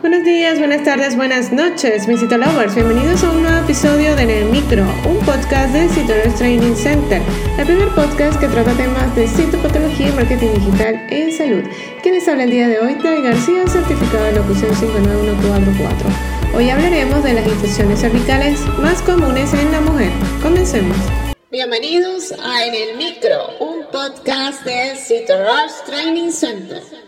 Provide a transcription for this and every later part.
Buenos días, buenas tardes, buenas noches, mis Lovers. Bienvenidos a un nuevo episodio de En el Micro, un podcast de Citoros Training Center, el primer podcast que trata temas de citopatología y marketing digital en salud. Quienes habla el día de hoy, Tai García, certificado de locución 59144. Hoy hablaremos de las infecciones cervicales más comunes en la mujer. Comencemos. Bienvenidos a En el Micro, un podcast de Citoros Training Center.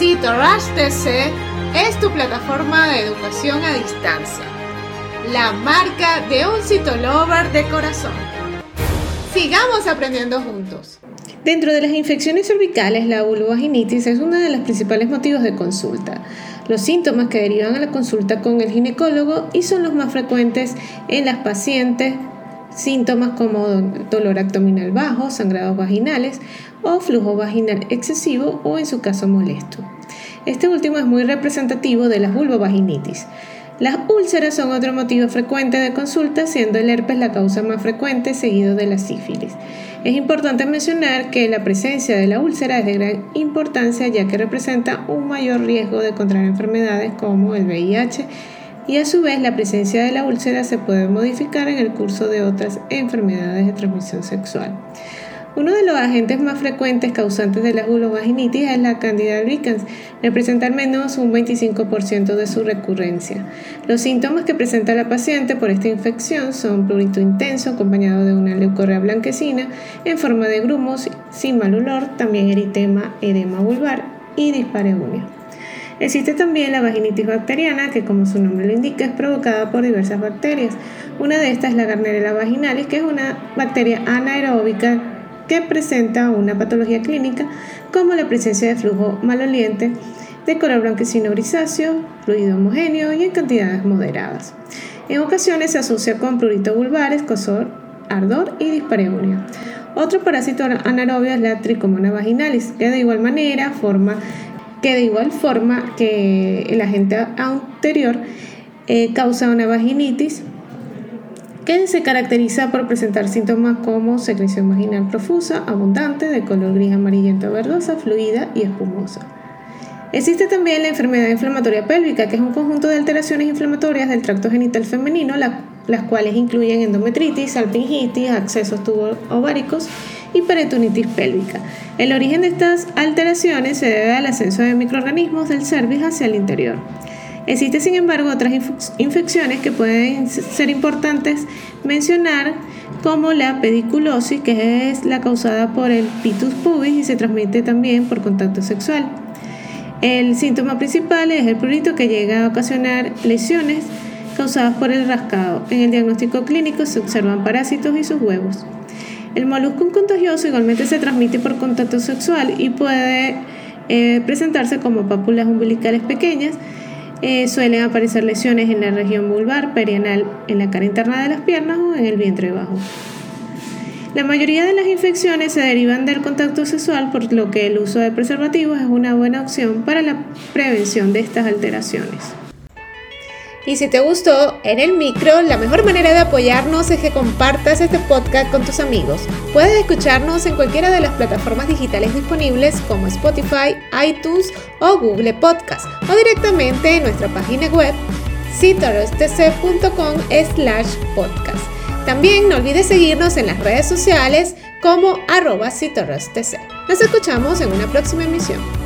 Cito Rush TC es tu plataforma de educación a distancia, la marca de un citolover de corazón. Sigamos aprendiendo juntos. Dentro de las infecciones cervicales, la vulvovaginitis es uno de los principales motivos de consulta. Los síntomas que derivan a la consulta con el ginecólogo y son los más frecuentes en las pacientes síntomas como dolor abdominal bajo, sangrados vaginales o flujo vaginal excesivo o en su caso molesto. Este último es muy representativo de la vulvovaginitis. Las úlceras son otro motivo frecuente de consulta, siendo el herpes la causa más frecuente seguido de la sífilis. Es importante mencionar que la presencia de la úlcera es de gran importancia ya que representa un mayor riesgo de contraer enfermedades como el VIH y a su vez la presencia de la úlcera se puede modificar en el curso de otras enfermedades de transmisión sexual. Uno de los agentes más frecuentes causantes de la vulvovaginitis es la Candida albicans, representa al menos un 25% de su recurrencia. Los síntomas que presenta la paciente por esta infección son prurito intenso acompañado de una leucorrea blanquecina en forma de grumos sin mal olor, también eritema, edema vulvar y dispareunia. Existe también la vaginitis bacteriana, que como su nombre lo indica es provocada por diversas bacterias. Una de estas es la Gardnerella vaginalis, que es una bacteria anaeróbica que presenta una patología clínica como la presencia de flujo maloliente de color blanquecino grisáceo, fluido homogéneo y en cantidades moderadas. En ocasiones se asocia con prurito vulvares, cosor, ardor y dispareunia. Otro parásito anaerobio es la tricomona vaginalis, que de igual manera forma que de igual forma que el agente anterior eh, causa una vaginitis que se caracteriza por presentar síntomas como secreción vaginal profusa, abundante, de color gris amarillento verdosa, fluida y espumosa. Existe también la enfermedad inflamatoria pélvica, que es un conjunto de alteraciones inflamatorias del tracto genital femenino, las cuales incluyen endometritis, salpingitis, accesos ováricos y peritonitis pélvica. El origen de estas alteraciones se debe al ascenso de microorganismos del cervix hacia el interior. Existen, sin embargo, otras infecciones que pueden ser importantes mencionar, como la pediculosis, que es la causada por el pitus pubis y se transmite también por contacto sexual. El síntoma principal es el prurito que llega a ocasionar lesiones causadas por el rascado. En el diagnóstico clínico se observan parásitos y sus huevos. El molusco contagioso igualmente se transmite por contacto sexual y puede eh, presentarse como pápulas umbilicales pequeñas eh, suelen aparecer lesiones en la región vulvar, perianal, en la cara interna de las piernas o en el vientre bajo. La mayoría de las infecciones se derivan del contacto sexual, por lo que el uso de preservativos es una buena opción para la prevención de estas alteraciones. Y si te gustó en el micro, la mejor manera de apoyarnos es que compartas este podcast con tus amigos. Puedes escucharnos en cualquiera de las plataformas digitales disponibles como Spotify, iTunes o Google Podcast o directamente en nuestra página web citorostc.com slash podcast. También no olvides seguirnos en las redes sociales como arroba Nos escuchamos en una próxima emisión.